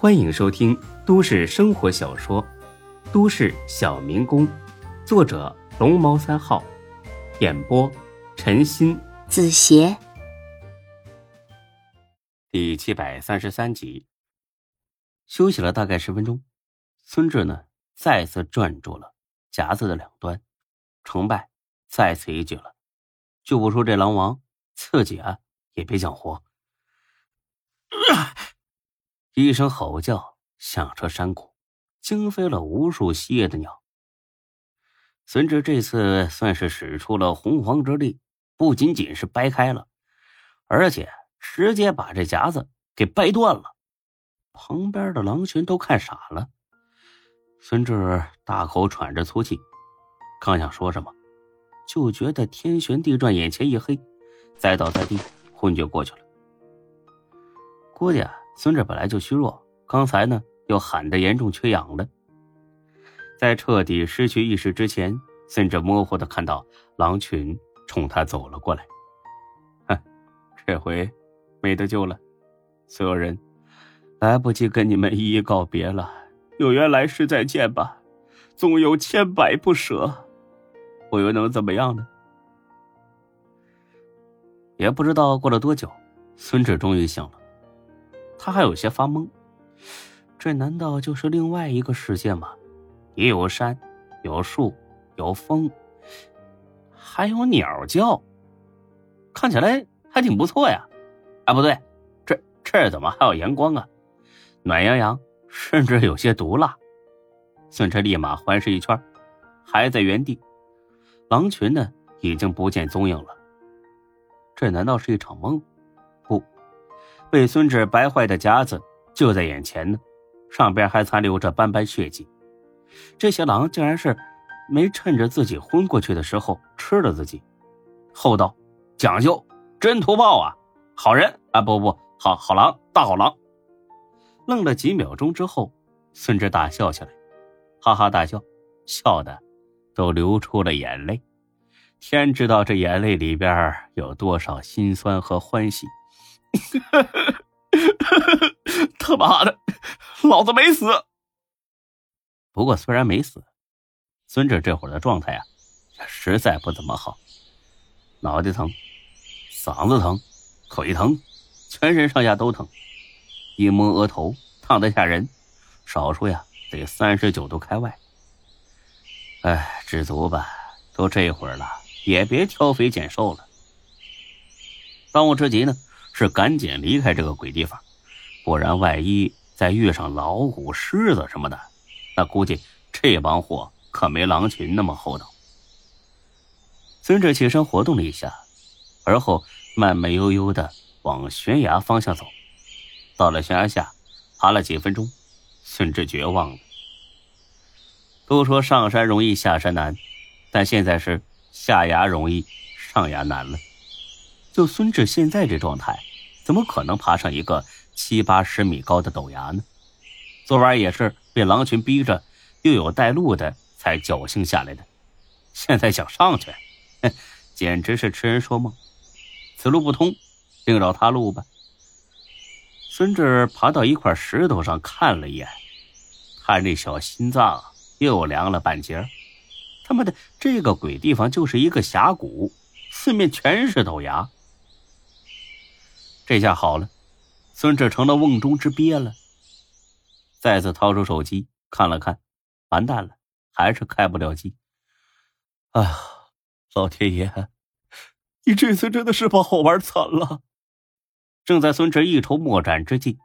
欢迎收听都市生活小说《都市小民工》，作者龙猫三号，演播陈鑫、子邪，第七百三十三集。休息了大概十分钟，孙志呢再次攥住了夹子的两端，成败再此一举了。就不说这狼王，自己啊也别想活。一声吼叫响彻山谷，惊飞了无数蜥蜴的鸟。孙志这次算是使出了洪荒之力，不仅仅是掰开了，而且直接把这夹子给掰断了。旁边的狼群都看傻了。孙志大口喘着粗气，刚想说什么，就觉得天旋地转，眼前一黑，栽倒在地，昏厥过去了。估计。孙志本来就虚弱，刚才呢又喊得严重缺氧了。在彻底失去意识之前，孙志模糊的看到狼群冲他走了过来。哼，这回没得救了，所有人来不及跟你们一一告别了，有缘来世再见吧，纵有千百不舍，我又能怎么样呢？也不知道过了多久，孙志终于醒了。他还有些发懵，这难道就是另外一个世界吗？也有山，有树，有风，还有鸟叫，看起来还挺不错呀。啊，不对，这这怎么还有阳光啊？暖洋洋，甚至有些毒辣。孙志立马环视一圈，还在原地。狼群呢，已经不见踪影了。这难道是一场梦？被孙志掰坏的夹子就在眼前呢，上边还残留着斑斑血迹。这些狼竟然是没趁着自己昏过去的时候吃了自己，厚道、讲究、真图报啊！好人啊，不不，好好狼，大好狼！愣了几秒钟之后，孙志大笑起来，哈哈大笑，笑的都流出了眼泪。天知道这眼泪里边有多少心酸和欢喜。他妈的，老子没死。不过虽然没死，孙志这会儿的状态啊，实在不怎么好，脑袋疼，嗓子疼，腿疼，全身上下都疼。一摸额头，烫得吓人，少说呀得三十九度开外。哎，知足吧，都这会儿了，也别挑肥拣瘦了。当务之急呢。是赶紧离开这个鬼地方，不然万一再遇上老虎、狮子什么的，那估计这帮货可没狼群那么厚道。孙志起身活动了一下，而后慢慢悠悠的往悬崖方向走。到了悬崖下，爬了几分钟，孙志绝望了。都说上山容易下山难，但现在是下崖容易上崖难了。就孙志现在这状态。怎么可能爬上一个七八十米高的陡崖呢？昨晚也是被狼群逼着，又有带路的，才侥幸下来的。现在想上去，哼，简直是痴人说梦。此路不通，另找他路吧。孙志爬到一块石头上看了一眼，他那小心脏又凉了半截。他妈的，这个鬼地方就是一个峡谷，四面全是陡崖。这下好了，孙志成了瓮中之鳖了。再次掏出手机看了看，完蛋了，还是开不了机。哎呀，老天爷，你这次真的是把我玩惨了！正在孙志一筹莫展之际，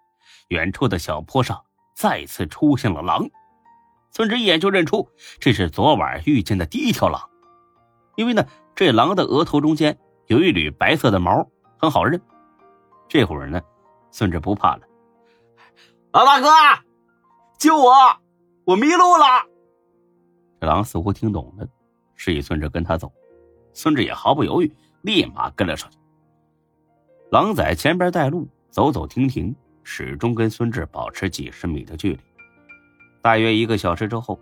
远处的小坡上再次出现了狼。孙志一眼就认出这是昨晚遇见的第一条狼，因为呢，这狼的额头中间有一缕白色的毛，很好认。这会儿呢，孙志不怕了。老大哥，救我！我迷路了。这狼似乎听懂了，示意孙志跟他走。孙志也毫不犹豫，立马跟了上去。狼在前边带路，走走停停，始终跟孙志保持几十米的距离。大约一个小时之后，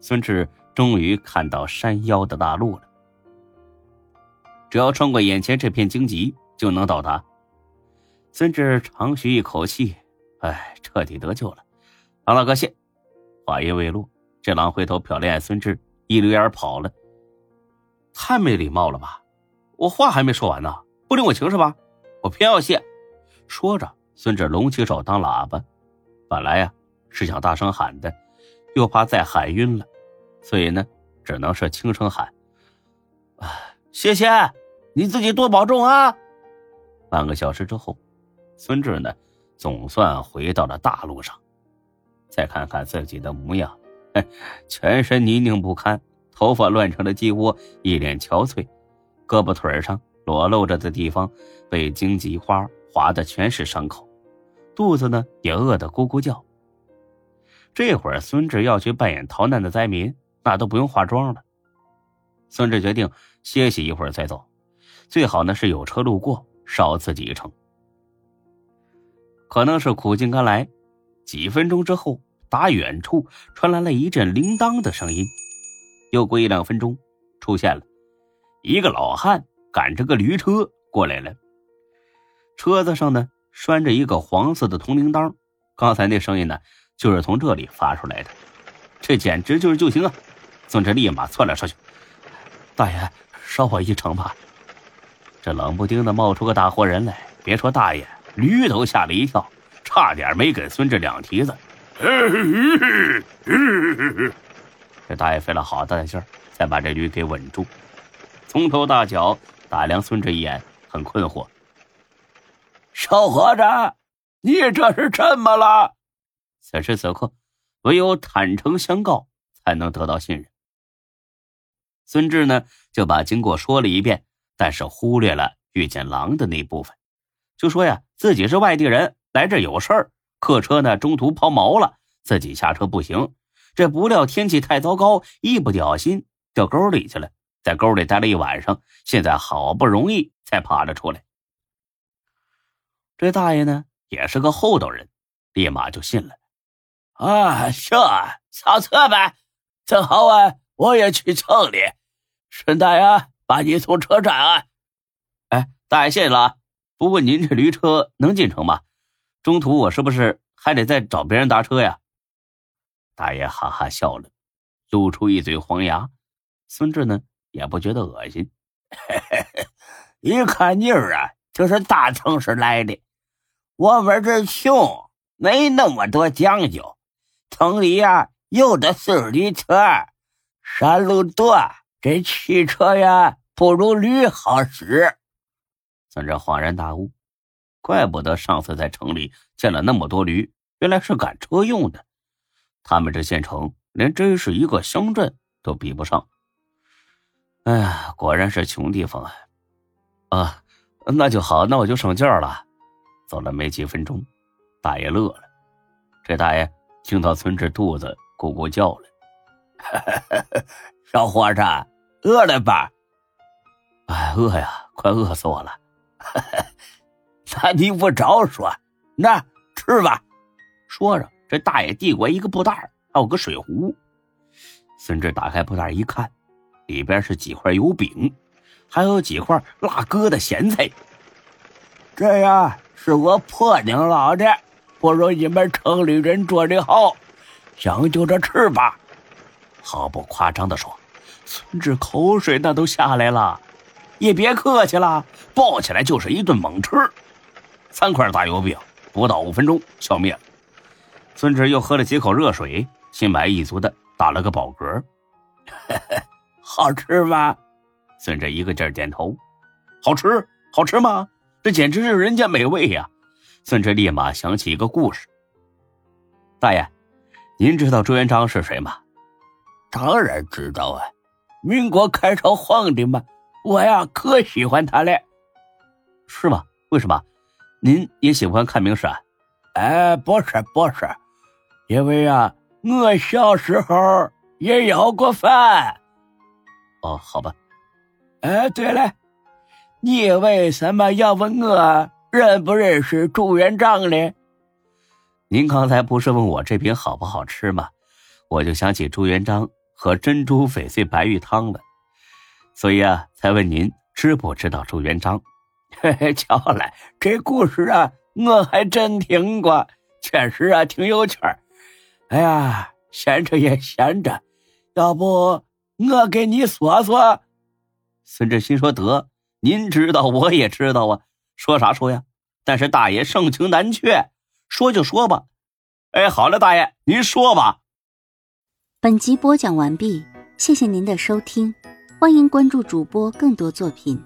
孙志终于看到山腰的大路了。只要穿过眼前这片荆棘，就能到达。孙志长吁一口气，哎，彻底得救了，唐大哥谢。话音未落，这狼回头瞟了眼孙志，一溜烟跑了。太没礼貌了吧！我话还没说完呢，不领我情是吧？我偏要谢。说着，孙志隆起手当喇叭，本来呀是想大声喊的，又怕再喊晕了，所以呢，只能是轻声喊：“啊，谢谢，你自己多保重啊！”半个小时之后，孙志呢，总算回到了大路上。再看看自己的模样，全身泥泞不堪。头发乱成了鸡窝，一脸憔悴，胳膊腿上裸露着的地方被荆棘花划的全是伤口，肚子呢也饿得咕咕叫。这会儿孙志要去扮演逃难的灾民，那都不用化妆了。孙志决定歇息一会儿再走，最好呢是有车路过，捎自己一程。可能是苦尽甘来，几分钟之后，打远处传来了一阵铃铛的声音。又过一两分钟，出现了一个老汉，赶着个驴车过来了。车子上呢拴着一个黄色的铜铃铛，刚才那声音呢就是从这里发出来的。这简直就是救星啊！孙志立马窜了上去：“大爷，捎我一程吧！”这冷不丁的冒出个大活人来，别说大爷，驴都吓了一跳，差点没给孙志两蹄子。这大爷费了好大的劲儿，才把这驴给稳住，从头到脚打量孙志一眼，很困惑。小和尚，你这是怎么了？此时此刻，唯有坦诚相告，才能得到信任。孙志呢，就把经过说了一遍，但是忽略了遇见狼的那部分，就说呀，自己是外地人，来这有事儿，客车呢中途抛锚了，自己下车不行。这不料天气太糟糕，一不小心掉沟里去了，在沟里待了一晚上，现在好不容易才爬了出来。这大爷呢也是个厚道人，立马就信了。啊，行，上车呗，正好啊，我也去城里，顺带啊把你送车站啊。哎，大爷谢谢了。不过您这驴车能进城吗？中途我是不是还得再找别人搭车呀？大爷哈哈笑了，露出一嘴黄牙。孙志呢也不觉得恶心，一看你儿啊，就是大城市来的。我们这穷，没那么多讲究。城里呀有的是驴车，山路多，这汽车呀不如驴好使。孙志恍然大悟，怪不得上次在城里见了那么多驴，原来是赶车用的。他们这县城连真是一个乡镇都比不上。哎呀，果然是穷地方啊！啊，那就好，那我就省劲儿了。走了没几分钟，大爷乐了。这大爷听到村志肚子咕咕叫了，小伙子，饿了吧？哎，饿呀，快饿死我了！那你不着说，那吃吧。说着。这大爷递过一个布袋还有个水壶。孙志打开布袋一看，里边是几块油饼，还有几块辣疙瘩咸菜。这呀是我婆娘烙的，不如你们城里人做的好，将就着吃吧。毫不夸张的说，孙志口水那都下来了。也别客气了，抱起来就是一顿猛吃。三块大油饼，不到五分钟消灭了。孙志又喝了几口热水，心满意足的打了个饱嗝。好吃吗？孙志一个劲儿点头。好吃，好吃吗？这简直是人间美味呀！孙志立马想起一个故事。大爷，您知道朱元璋是谁吗？当然知道啊，民国开朝皇帝嘛。我呀，可喜欢他了。是吗？为什么？您也喜欢看名史啊？哎，不是，不是。因为啊，我小时候也要过饭。哦，好吧。哎，对了，你为什么要问我认不认识朱元璋呢？您刚才不是问我这饼好不好吃吗？我就想起朱元璋和珍珠翡翠白玉汤了，所以啊，才问您知不知道朱元璋。嘿嘿，巧了，这故事啊，我还真听过。确实啊，挺有趣儿。哎呀，闲着也闲着，要不我给你说说。孙志新说：“得，您知道，我也知道啊。说啥说呀？但是大爷盛情难却，说就说吧。哎，好了，大爷，您说吧。”本集播讲完毕，谢谢您的收听，欢迎关注主播更多作品。